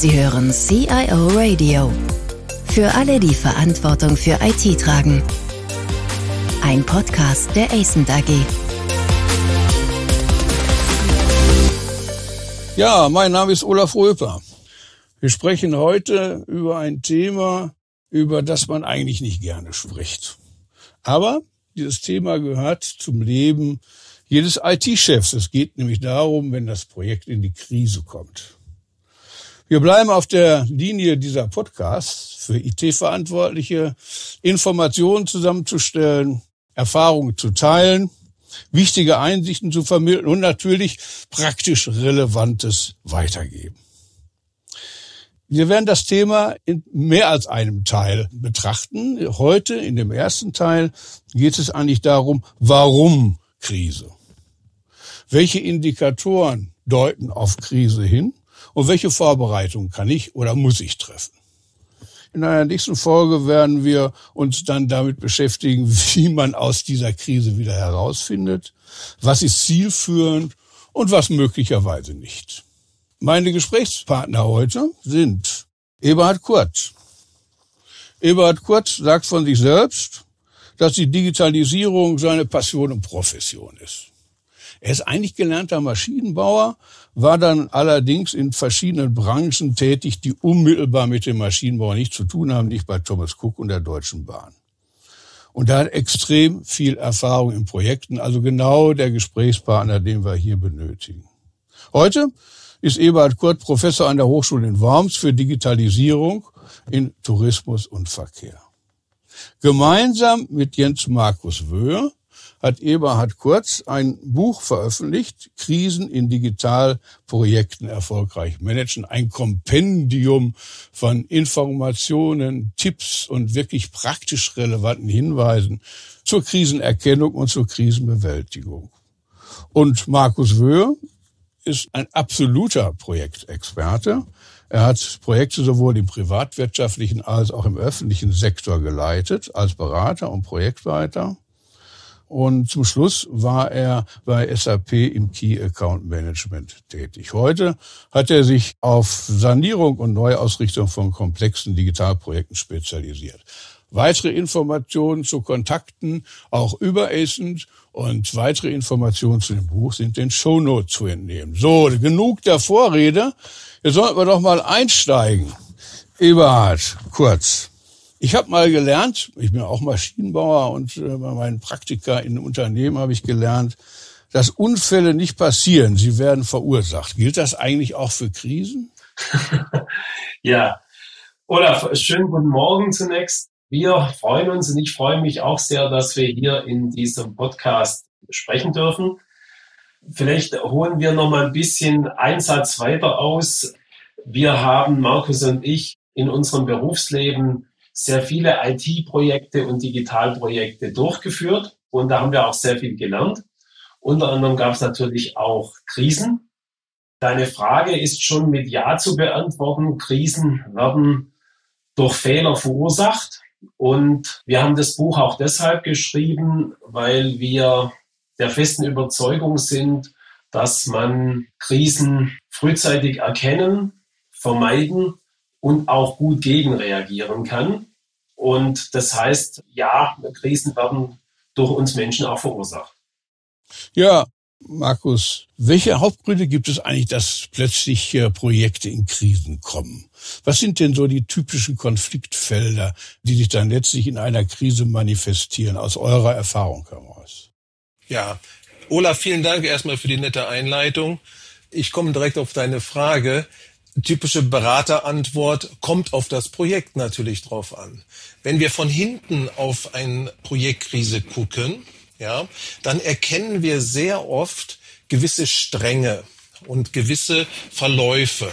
Sie hören CIO Radio. Für alle, die Verantwortung für IT tragen. Ein Podcast der ACENT AG. Ja, mein Name ist Olaf Röper. Wir sprechen heute über ein Thema, über das man eigentlich nicht gerne spricht. Aber dieses Thema gehört zum Leben jedes IT-Chefs. Es geht nämlich darum, wenn das Projekt in die Krise kommt. Wir bleiben auf der Linie dieser Podcasts für IT-Verantwortliche, Informationen zusammenzustellen, Erfahrungen zu teilen, wichtige Einsichten zu vermitteln und natürlich praktisch Relevantes weitergeben. Wir werden das Thema in mehr als einem Teil betrachten. Heute in dem ersten Teil geht es eigentlich darum, warum Krise? Welche Indikatoren deuten auf Krise hin? Und welche Vorbereitungen kann ich oder muss ich treffen. In einer nächsten Folge werden wir uns dann damit beschäftigen, wie man aus dieser Krise wieder herausfindet, was ist zielführend und was möglicherweise nicht. Meine Gesprächspartner heute sind Eberhard Kurt. Eberhard Kurt sagt von sich selbst, dass die Digitalisierung seine Passion und Profession ist. Er ist eigentlich gelernter Maschinenbauer, war dann allerdings in verschiedenen Branchen tätig, die unmittelbar mit dem Maschinenbau nichts zu tun haben, nicht bei Thomas Cook und der Deutschen Bahn. Und er hat extrem viel Erfahrung in Projekten, also genau der Gesprächspartner, den wir hier benötigen. Heute ist Eberhard Kurt Professor an der Hochschule in Worms für Digitalisierung in Tourismus und Verkehr. Gemeinsam mit Jens Markus Wöhr hat Eberhard Kurz ein Buch veröffentlicht, Krisen in Digitalprojekten erfolgreich managen, ein Kompendium von Informationen, Tipps und wirklich praktisch relevanten Hinweisen zur Krisenerkennung und zur Krisenbewältigung. Und Markus Wöhr ist ein absoluter Projektexperte. Er hat Projekte sowohl im privatwirtschaftlichen als auch im öffentlichen Sektor geleitet, als Berater und Projektleiter. Und zum Schluss war er bei SAP im Key Account Management tätig. Heute hat er sich auf Sanierung und Neuausrichtung von komplexen Digitalprojekten spezialisiert. Weitere Informationen zu Kontakten auch über ACENT und weitere Informationen zu dem Buch sind den Shownotes zu entnehmen. So, genug der Vorrede. Jetzt sollten wir doch mal einsteigen. Eberhard, kurz. Ich habe mal gelernt, ich bin auch Maschinenbauer und äh, bei meinen Praktika in Unternehmen habe ich gelernt, dass Unfälle nicht passieren, sie werden verursacht. Gilt das eigentlich auch für Krisen? ja, Olaf, schönen guten Morgen zunächst. Wir freuen uns und ich freue mich auch sehr, dass wir hier in diesem Podcast sprechen dürfen. Vielleicht holen wir noch mal ein bisschen Einsatz weiter aus. Wir haben, Markus und ich, in unserem Berufsleben sehr viele IT-Projekte und Digitalprojekte durchgeführt und da haben wir auch sehr viel gelernt. Unter anderem gab es natürlich auch Krisen. Deine Frage ist schon mit Ja zu beantworten. Krisen werden durch Fehler verursacht. Und wir haben das Buch auch deshalb geschrieben, weil wir der festen Überzeugung sind, dass man Krisen frühzeitig erkennen, vermeiden und auch gut gegenreagieren kann. Und das heißt, ja, Krisen werden durch uns Menschen auch verursacht. Ja, Markus, welche Hauptgründe gibt es eigentlich, dass plötzlich Projekte in Krisen kommen? Was sind denn so die typischen Konfliktfelder, die sich dann letztlich in einer Krise manifestieren, aus eurer Erfahrung heraus? Ja, Olaf, vielen Dank erstmal für die nette Einleitung. Ich komme direkt auf deine Frage typische Beraterantwort kommt auf das Projekt natürlich drauf an. Wenn wir von hinten auf eine Projektkrise gucken, ja, dann erkennen wir sehr oft gewisse Stränge und gewisse Verläufe.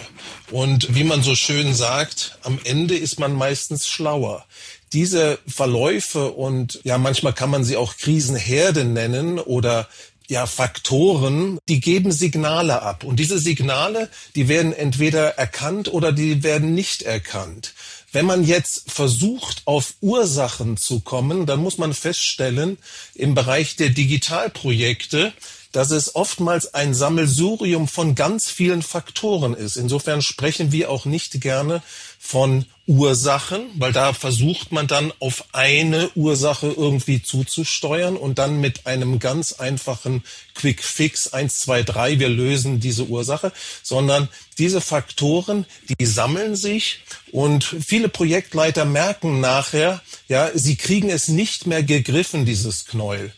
Und wie man so schön sagt, am Ende ist man meistens schlauer. Diese Verläufe und ja, manchmal kann man sie auch Krisenherde nennen oder ja, Faktoren, die geben Signale ab. Und diese Signale, die werden entweder erkannt oder die werden nicht erkannt. Wenn man jetzt versucht, auf Ursachen zu kommen, dann muss man feststellen, im Bereich der Digitalprojekte dass es oftmals ein Sammelsurium von ganz vielen Faktoren ist. Insofern sprechen wir auch nicht gerne von Ursachen, weil da versucht man dann auf eine Ursache irgendwie zuzusteuern und dann mit einem ganz einfachen Quick Fix 1, 2, 3, wir lösen diese Ursache, sondern diese Faktoren, die sammeln sich und viele Projektleiter merken nachher, ja, sie kriegen es nicht mehr gegriffen, dieses Knäuel.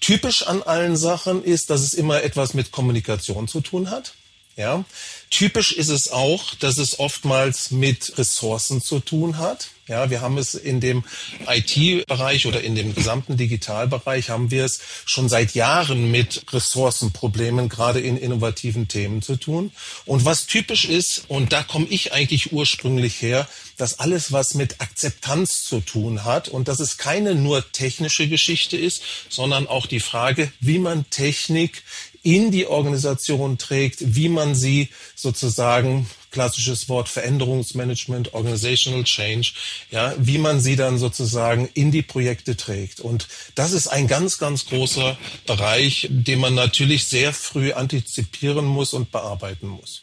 Typisch an allen Sachen ist, dass es immer etwas mit Kommunikation zu tun hat. Ja, typisch ist es auch, dass es oftmals mit Ressourcen zu tun hat. Ja, wir haben es in dem IT-Bereich oder in dem gesamten Digitalbereich haben wir es schon seit Jahren mit Ressourcenproblemen, gerade in innovativen Themen zu tun. Und was typisch ist, und da komme ich eigentlich ursprünglich her, dass alles, was mit Akzeptanz zu tun hat und dass es keine nur technische Geschichte ist, sondern auch die Frage, wie man Technik in die Organisation trägt, wie man sie sozusagen klassisches Wort Veränderungsmanagement, Organizational Change, ja, wie man sie dann sozusagen in die Projekte trägt. Und das ist ein ganz, ganz großer Bereich, den man natürlich sehr früh antizipieren muss und bearbeiten muss.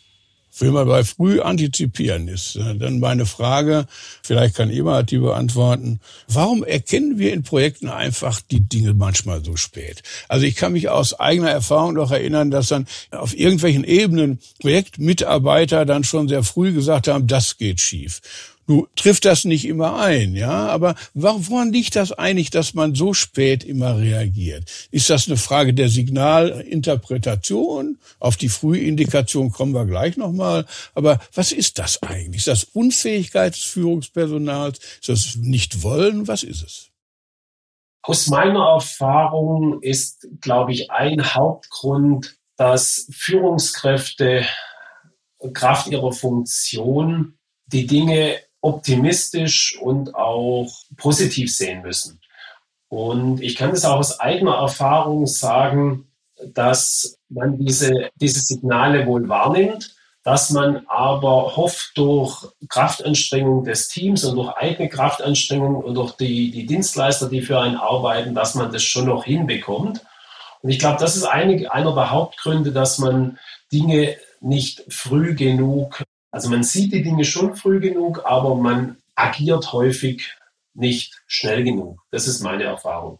Wenn man bei früh antizipieren ist, äh, dann meine Frage, vielleicht kann Eberhard die beantworten, warum erkennen wir in Projekten einfach die Dinge manchmal so spät? Also ich kann mich aus eigener Erfahrung noch erinnern, dass dann auf irgendwelchen Ebenen Projektmitarbeiter dann schon sehr früh gesagt haben, das geht schief. Du trifft das nicht immer ein, ja, aber woran liegt das eigentlich, dass man so spät immer reagiert? Ist das eine Frage der Signalinterpretation? Auf die Frühindikation kommen wir gleich nochmal. Aber was ist das eigentlich? Ist das Unfähigkeit des Führungspersonals? Ist das Nicht-Wollen? Was ist es? Aus meiner Erfahrung ist, glaube ich, ein Hauptgrund, dass Führungskräfte Kraft ihrer Funktion die Dinge optimistisch und auch positiv sehen müssen. Und ich kann es auch aus eigener Erfahrung sagen, dass man diese, diese Signale wohl wahrnimmt, dass man aber hofft, durch Kraftanstrengung des Teams und durch eigene Kraftanstrengung und durch die, die Dienstleister, die für einen arbeiten, dass man das schon noch hinbekommt. Und ich glaube, das ist eine, einer der Hauptgründe, dass man Dinge nicht früh genug also man sieht die Dinge schon früh genug, aber man agiert häufig nicht schnell genug. Das ist meine Erfahrung.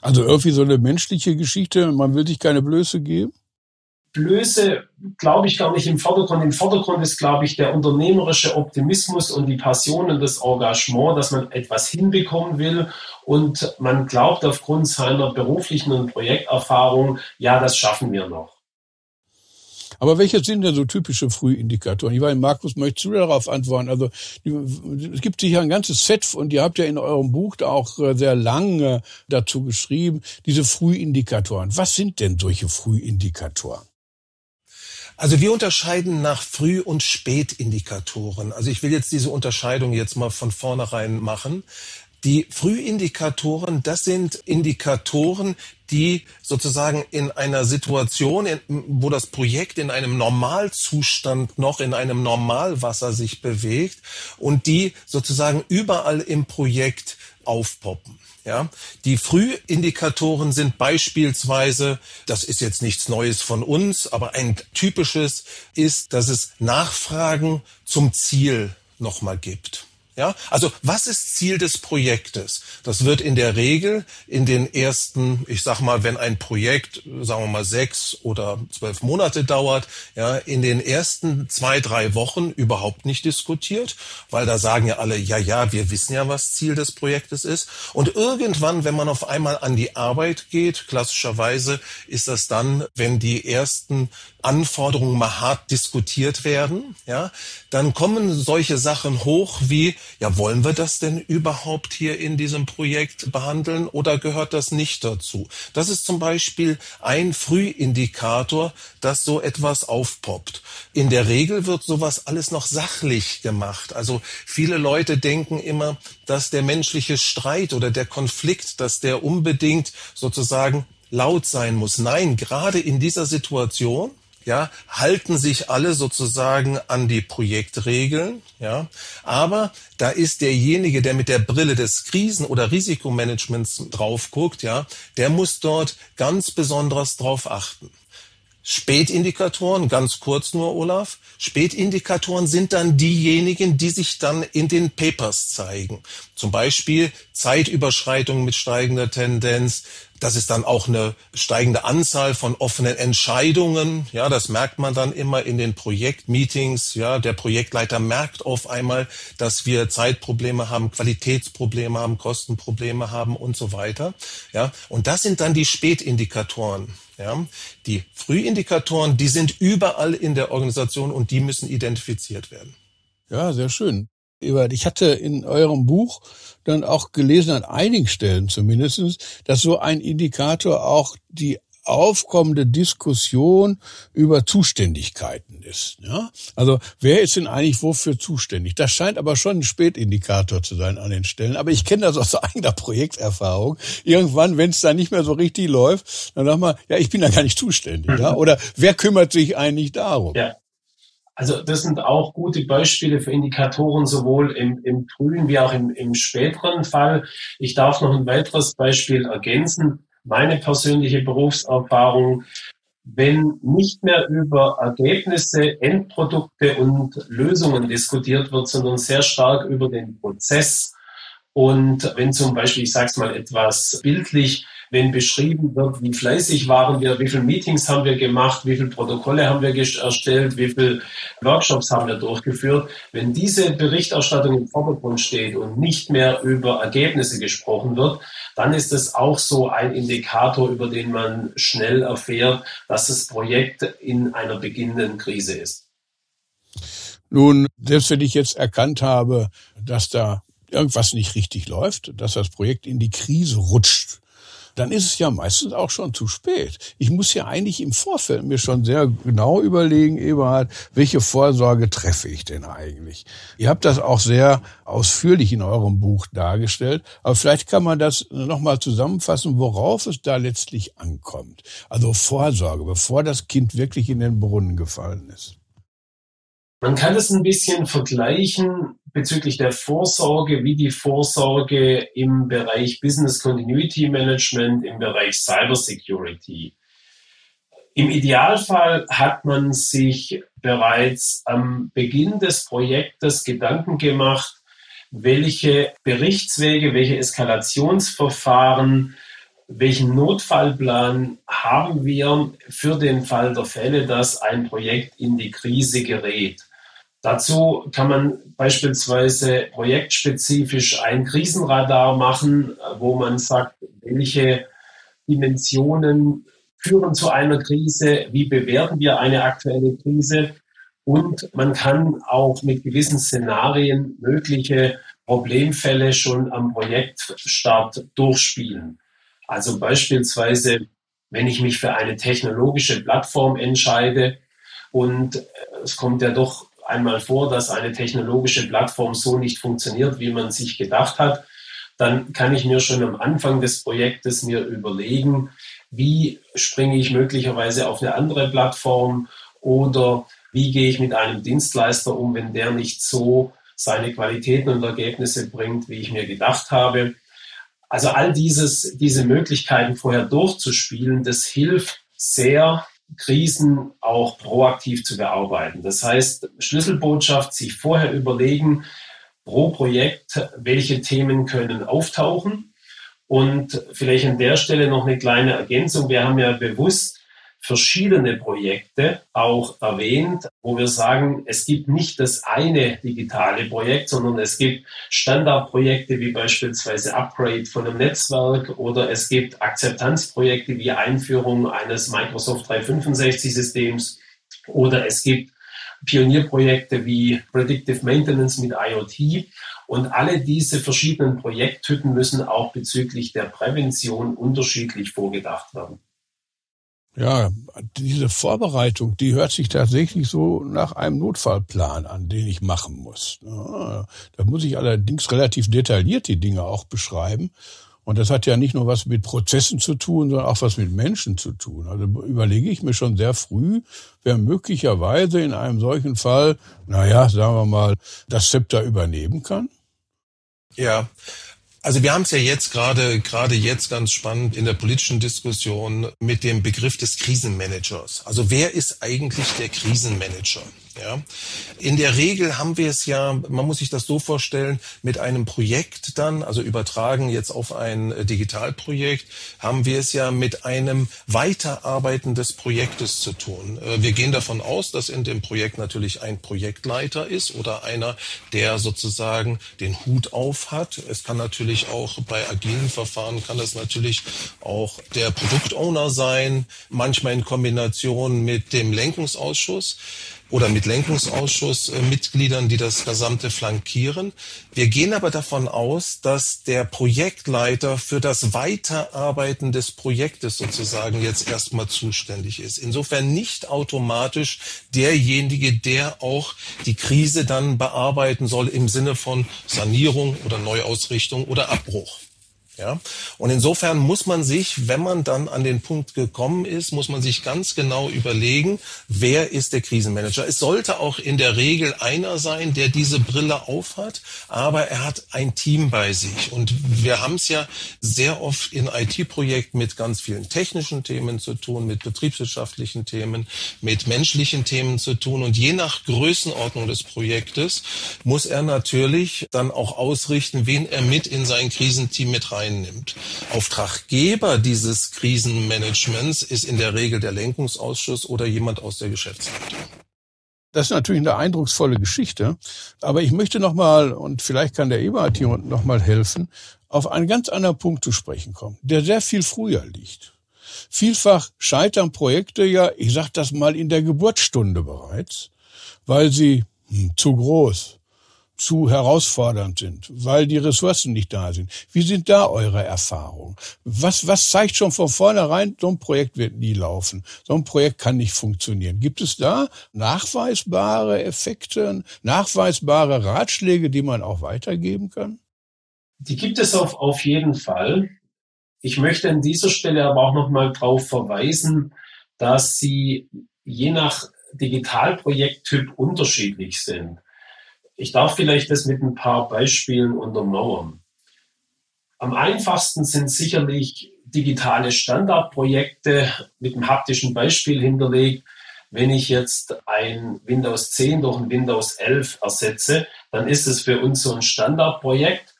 Also irgendwie so eine menschliche Geschichte, man will sich keine Blöße geben? Blöße glaube ich gar nicht im Vordergrund. Im Vordergrund ist, glaube ich, der unternehmerische Optimismus und die Passion und das Engagement, dass man etwas hinbekommen will und man glaubt aufgrund seiner beruflichen und Projekterfahrung, ja, das schaffen wir noch. Aber welche sind denn so typische Frühindikatoren? Ich weiß, Markus, möchtest du darauf antworten? Also es gibt sicher ein ganzes Set und ihr habt ja in eurem Buch da auch äh, sehr lange dazu geschrieben, diese Frühindikatoren. Was sind denn solche Frühindikatoren? Also wir unterscheiden nach Früh- und Spätindikatoren. Also ich will jetzt diese Unterscheidung jetzt mal von vornherein machen. Die Frühindikatoren, das sind Indikatoren, die sozusagen in einer Situation, wo das Projekt in einem Normalzustand noch in einem Normalwasser sich bewegt und die sozusagen überall im Projekt aufpoppen. Ja, die Frühindikatoren sind beispielsweise, das ist jetzt nichts Neues von uns, aber ein typisches ist, dass es Nachfragen zum Ziel nochmal gibt. Ja, also was ist Ziel des Projektes? Das wird in der Regel in den ersten, ich sag mal, wenn ein Projekt, sagen wir mal sechs oder zwölf Monate dauert, ja, in den ersten zwei, drei Wochen überhaupt nicht diskutiert, weil da sagen ja alle, ja, ja, wir wissen ja, was Ziel des Projektes ist. Und irgendwann, wenn man auf einmal an die Arbeit geht, klassischerweise ist das dann, wenn die ersten Anforderungen mal hart diskutiert werden, ja, dann kommen solche Sachen hoch wie, ja, wollen wir das denn überhaupt hier in diesem Projekt behandeln oder gehört das nicht dazu? Das ist zum Beispiel ein Frühindikator, dass so etwas aufpoppt. In der Regel wird sowas alles noch sachlich gemacht. Also viele Leute denken immer, dass der menschliche Streit oder der Konflikt, dass der unbedingt sozusagen laut sein muss. Nein, gerade in dieser Situation ja, halten sich alle sozusagen an die Projektregeln, ja. Aber da ist derjenige, der mit der Brille des Krisen- oder Risikomanagements drauf guckt, ja, der muss dort ganz besonders drauf achten. Spätindikatoren, ganz kurz nur, Olaf. Spätindikatoren sind dann diejenigen, die sich dann in den Papers zeigen. Zum Beispiel Zeitüberschreitung mit steigender Tendenz. Das ist dann auch eine steigende Anzahl von offenen Entscheidungen. Ja, das merkt man dann immer in den Projektmeetings. Ja, der Projektleiter merkt auf einmal, dass wir Zeitprobleme haben, Qualitätsprobleme haben, Kostenprobleme haben und so weiter. Ja, und das sind dann die Spätindikatoren. Ja, die Frühindikatoren, die sind überall in der Organisation und die müssen identifiziert werden. Ja, sehr schön. Ich hatte in eurem Buch dann auch gelesen, an einigen Stellen zumindestens, dass so ein Indikator auch die aufkommende Diskussion über Zuständigkeiten ist. Ja? Also wer ist denn eigentlich wofür zuständig? Das scheint aber schon ein Spätindikator zu sein an den Stellen. Aber ich kenne das aus eigener Projekterfahrung. Irgendwann, wenn es da nicht mehr so richtig läuft, dann sagt man, ja, ich bin da gar nicht zuständig. Ja? Oder wer kümmert sich eigentlich darum? Ja. Also das sind auch gute Beispiele für Indikatoren, sowohl im, im frühen wie auch im, im späteren Fall. Ich darf noch ein weiteres Beispiel ergänzen. Meine persönliche Berufserfahrung, wenn nicht mehr über Ergebnisse, Endprodukte und Lösungen diskutiert wird, sondern sehr stark über den Prozess. Und wenn zum Beispiel, ich sage es mal etwas bildlich, wenn beschrieben wird, wie fleißig waren wir, wie viele Meetings haben wir gemacht, wie viele Protokolle haben wir erstellt, wie viele Workshops haben wir durchgeführt. Wenn diese Berichterstattung im Vordergrund steht und nicht mehr über Ergebnisse gesprochen wird, dann ist es auch so ein Indikator, über den man schnell erfährt, dass das Projekt in einer beginnenden Krise ist. Nun, selbst wenn ich jetzt erkannt habe, dass da irgendwas nicht richtig läuft, dass das Projekt in die Krise rutscht, dann ist es ja meistens auch schon zu spät. Ich muss ja eigentlich im Vorfeld mir schon sehr genau überlegen, Eberhard, welche Vorsorge treffe ich denn eigentlich? Ihr habt das auch sehr ausführlich in eurem Buch dargestellt, aber vielleicht kann man das nochmal zusammenfassen, worauf es da letztlich ankommt. Also Vorsorge, bevor das Kind wirklich in den Brunnen gefallen ist. Man kann es ein bisschen vergleichen bezüglich der Vorsorge, wie die Vorsorge im Bereich Business Continuity Management, im Bereich Cyber Security. Im Idealfall hat man sich bereits am Beginn des Projektes Gedanken gemacht, welche Berichtswege, welche Eskalationsverfahren, welchen Notfallplan haben wir für den Fall der Fälle, dass ein Projekt in die Krise gerät. Dazu kann man beispielsweise projektspezifisch ein Krisenradar machen, wo man sagt, welche Dimensionen führen zu einer Krise, wie bewerten wir eine aktuelle Krise und man kann auch mit gewissen Szenarien mögliche Problemfälle schon am Projektstart durchspielen. Also beispielsweise, wenn ich mich für eine technologische Plattform entscheide und es kommt ja doch einmal vor, dass eine technologische Plattform so nicht funktioniert, wie man sich gedacht hat, dann kann ich mir schon am Anfang des Projektes mir überlegen, wie springe ich möglicherweise auf eine andere Plattform oder wie gehe ich mit einem Dienstleister um, wenn der nicht so seine Qualitäten und Ergebnisse bringt, wie ich mir gedacht habe. Also all dieses, diese Möglichkeiten vorher durchzuspielen, das hilft sehr, Krisen auch proaktiv zu bearbeiten. Das heißt, Schlüsselbotschaft, sich vorher überlegen, pro Projekt, welche Themen können auftauchen. Und vielleicht an der Stelle noch eine kleine Ergänzung. Wir haben ja bewusst verschiedene Projekte auch erwähnt, wo wir sagen, es gibt nicht das eine digitale Projekt, sondern es gibt Standardprojekte wie beispielsweise Upgrade von einem Netzwerk oder es gibt Akzeptanzprojekte wie Einführung eines Microsoft 365 Systems oder es gibt Pionierprojekte wie Predictive Maintenance mit IoT. Und alle diese verschiedenen Projekttypen müssen auch bezüglich der Prävention unterschiedlich vorgedacht werden. Ja, diese Vorbereitung, die hört sich tatsächlich so nach einem Notfallplan an, den ich machen muss. Da muss ich allerdings relativ detailliert die Dinge auch beschreiben. Und das hat ja nicht nur was mit Prozessen zu tun, sondern auch was mit Menschen zu tun. Also überlege ich mir schon sehr früh, wer möglicherweise in einem solchen Fall, naja, sagen wir mal, das Zepter übernehmen kann. Ja, also wir haben es ja jetzt gerade gerade jetzt ganz spannend in der politischen Diskussion mit dem Begriff des Krisenmanagers. Also wer ist eigentlich der Krisenmanager? Ja. In der Regel haben wir es ja, man muss sich das so vorstellen, mit einem Projekt dann, also übertragen jetzt auf ein äh, Digitalprojekt, haben wir es ja mit einem Weiterarbeiten des Projektes zu tun. Äh, wir gehen davon aus, dass in dem Projekt natürlich ein Projektleiter ist oder einer, der sozusagen den Hut auf hat. Es kann natürlich auch bei agilen Verfahren kann es natürlich auch der Produktowner sein, manchmal in Kombination mit dem Lenkungsausschuss oder mit Lenkungsausschussmitgliedern, die das Gesamte flankieren. Wir gehen aber davon aus, dass der Projektleiter für das Weiterarbeiten des Projektes sozusagen jetzt erstmal zuständig ist. Insofern nicht automatisch derjenige, der auch die Krise dann bearbeiten soll im Sinne von Sanierung oder Neuausrichtung oder Abbruch. Ja? Und insofern muss man sich, wenn man dann an den Punkt gekommen ist, muss man sich ganz genau überlegen, wer ist der Krisenmanager. Es sollte auch in der Regel einer sein, der diese Brille aufhat, aber er hat ein Team bei sich. Und wir haben es ja sehr oft in IT-Projekten mit ganz vielen technischen Themen zu tun, mit betriebswirtschaftlichen Themen, mit menschlichen Themen zu tun. Und je nach Größenordnung des Projektes muss er natürlich dann auch ausrichten, wen er mit in sein Krisenteam mit rein einnimmt. Auftraggeber dieses Krisenmanagements ist in der Regel der Lenkungsausschuss oder jemand aus der Geschäftsleitung. Das ist natürlich eine eindrucksvolle Geschichte, aber ich möchte noch mal und vielleicht kann der Eberhard hier noch mal helfen, auf einen ganz anderen Punkt zu sprechen kommen, der sehr viel früher liegt. Vielfach scheitern Projekte ja, ich sage das mal in der Geburtsstunde bereits, weil sie hm, zu groß, zu herausfordernd sind, weil die Ressourcen nicht da sind. Wie sind da eure Erfahrungen? Was, was zeigt schon von vornherein, so ein Projekt wird nie laufen, so ein Projekt kann nicht funktionieren? Gibt es da nachweisbare Effekte, nachweisbare Ratschläge, die man auch weitergeben kann? Die gibt es auf, auf jeden Fall. Ich möchte an dieser Stelle aber auch nochmal darauf verweisen, dass sie je nach Digitalprojekttyp unterschiedlich sind. Ich darf vielleicht das mit ein paar Beispielen untermauern. Am einfachsten sind sicherlich digitale Standardprojekte mit einem haptischen Beispiel hinterlegt. Wenn ich jetzt ein Windows 10 durch ein Windows 11 ersetze, dann ist es für uns so ein Standardprojekt.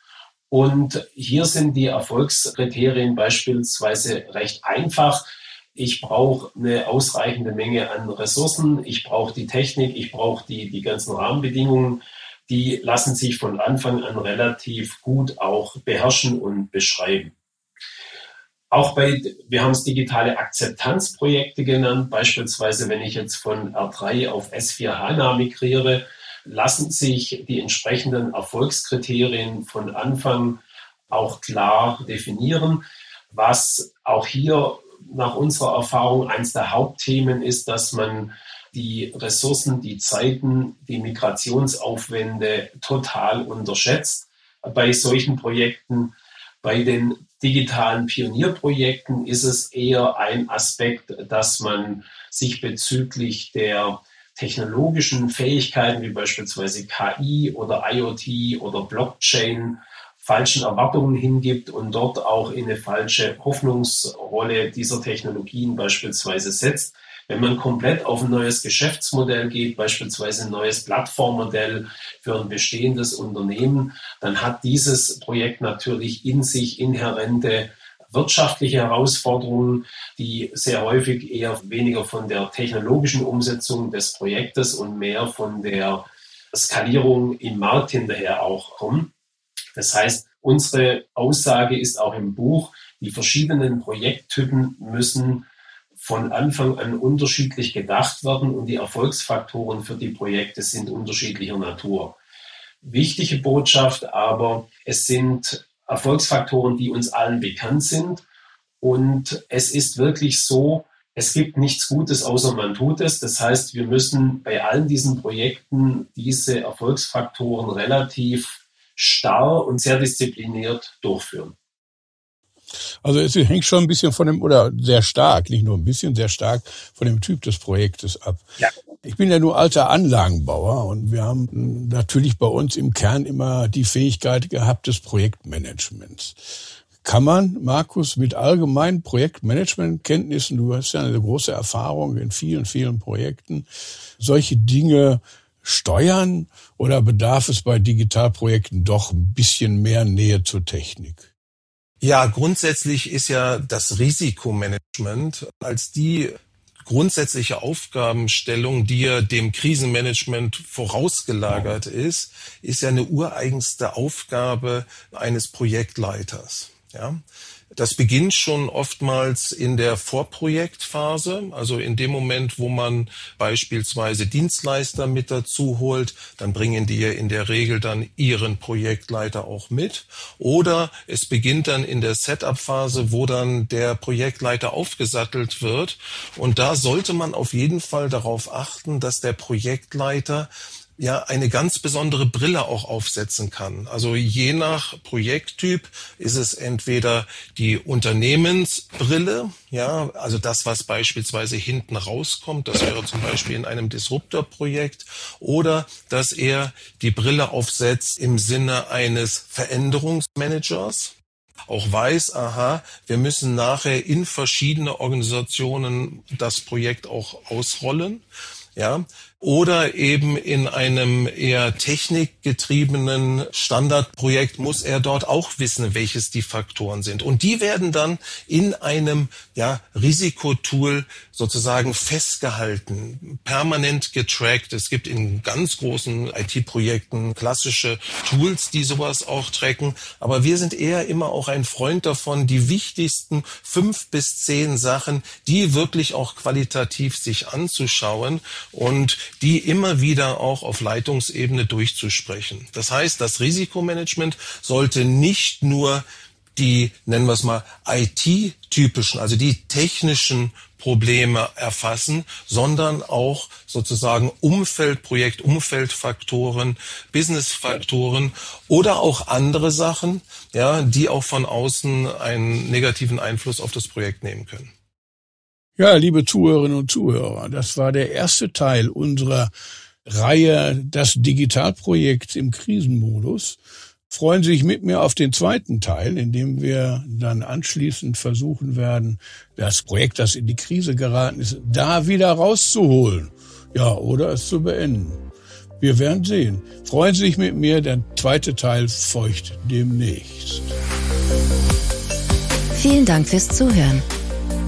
Und hier sind die Erfolgskriterien beispielsweise recht einfach. Ich brauche eine ausreichende Menge an Ressourcen, ich brauche die Technik, ich brauche die, die ganzen Rahmenbedingungen die lassen sich von Anfang an relativ gut auch beherrschen und beschreiben. Auch bei, wir haben es digitale Akzeptanzprojekte genannt, beispielsweise wenn ich jetzt von R3 auf S4 HANA migriere, lassen sich die entsprechenden Erfolgskriterien von Anfang auch klar definieren. Was auch hier nach unserer Erfahrung eines der Hauptthemen ist, dass man die Ressourcen, die Zeiten, die Migrationsaufwände total unterschätzt bei solchen Projekten. Bei den digitalen Pionierprojekten ist es eher ein Aspekt, dass man sich bezüglich der technologischen Fähigkeiten wie beispielsweise KI oder IoT oder Blockchain falschen Erwartungen hingibt und dort auch in eine falsche Hoffnungsrolle dieser Technologien beispielsweise setzt. Wenn man komplett auf ein neues Geschäftsmodell geht, beispielsweise ein neues Plattformmodell für ein bestehendes Unternehmen, dann hat dieses Projekt natürlich in sich inhärente wirtschaftliche Herausforderungen, die sehr häufig eher weniger von der technologischen Umsetzung des Projektes und mehr von der Skalierung im Markt hinterher auch kommen. Das heißt, unsere Aussage ist auch im Buch, die verschiedenen Projekttypen müssen von Anfang an unterschiedlich gedacht werden und die Erfolgsfaktoren für die Projekte sind unterschiedlicher Natur. Wichtige Botschaft aber, es sind Erfolgsfaktoren, die uns allen bekannt sind und es ist wirklich so, es gibt nichts Gutes, außer man tut es. Das heißt, wir müssen bei allen diesen Projekten diese Erfolgsfaktoren relativ starr und sehr diszipliniert durchführen. Also es hängt schon ein bisschen von dem, oder sehr stark, nicht nur ein bisschen, sehr stark von dem Typ des Projektes ab. Ja. Ich bin ja nur alter Anlagenbauer und wir haben natürlich bei uns im Kern immer die Fähigkeit gehabt des Projektmanagements. Kann man, Markus, mit allgemeinen Projektmanagementkenntnissen, du hast ja eine große Erfahrung in vielen, vielen Projekten, solche Dinge steuern oder bedarf es bei Digitalprojekten doch ein bisschen mehr Nähe zur Technik? Ja, grundsätzlich ist ja das Risikomanagement als die grundsätzliche Aufgabenstellung, die ja dem Krisenmanagement vorausgelagert ist, ist ja eine ureigenste Aufgabe eines Projektleiters. Ja, das beginnt schon oftmals in der Vorprojektphase, also in dem Moment, wo man beispielsweise Dienstleister mit dazu holt, dann bringen die ja in der Regel dann ihren Projektleiter auch mit. Oder es beginnt dann in der Setup-Phase, wo dann der Projektleiter aufgesattelt wird. Und da sollte man auf jeden Fall darauf achten, dass der Projektleiter ja eine ganz besondere Brille auch aufsetzen kann. Also je nach Projekttyp ist es entweder die Unternehmensbrille, ja, also das, was beispielsweise hinten rauskommt, das wäre zum Beispiel in einem Disruptor-Projekt, oder dass er die Brille aufsetzt im Sinne eines Veränderungsmanagers, auch weiß, aha, wir müssen nachher in verschiedene Organisationen das Projekt auch ausrollen ja, oder eben in einem eher technikgetriebenen Standardprojekt muss er dort auch wissen, welches die Faktoren sind. Und die werden dann in einem ja, Risikotool sozusagen festgehalten, permanent getrackt. Es gibt in ganz großen IT-Projekten klassische Tools, die sowas auch tracken. Aber wir sind eher immer auch ein Freund davon, die wichtigsten fünf bis zehn Sachen, die wirklich auch qualitativ sich anzuschauen und die immer wieder auch auf Leitungsebene durchzusprechen. Das heißt, das Risikomanagement sollte nicht nur die, nennen wir es mal, IT-typischen, also die technischen Probleme erfassen, sondern auch sozusagen Umfeldprojekt, Umfeldfaktoren, Businessfaktoren oder auch andere Sachen, ja, die auch von außen einen negativen Einfluss auf das Projekt nehmen können. Ja, liebe Zuhörerinnen und Zuhörer, das war der erste Teil unserer Reihe Das Digitalprojekt im Krisenmodus. Freuen Sie sich mit mir auf den zweiten Teil, in dem wir dann anschließend versuchen werden, das Projekt, das in die Krise geraten ist, da wieder rauszuholen. Ja, oder es zu beenden. Wir werden sehen. Freuen Sie sich mit mir, der zweite Teil feucht demnächst. Vielen Dank fürs Zuhören.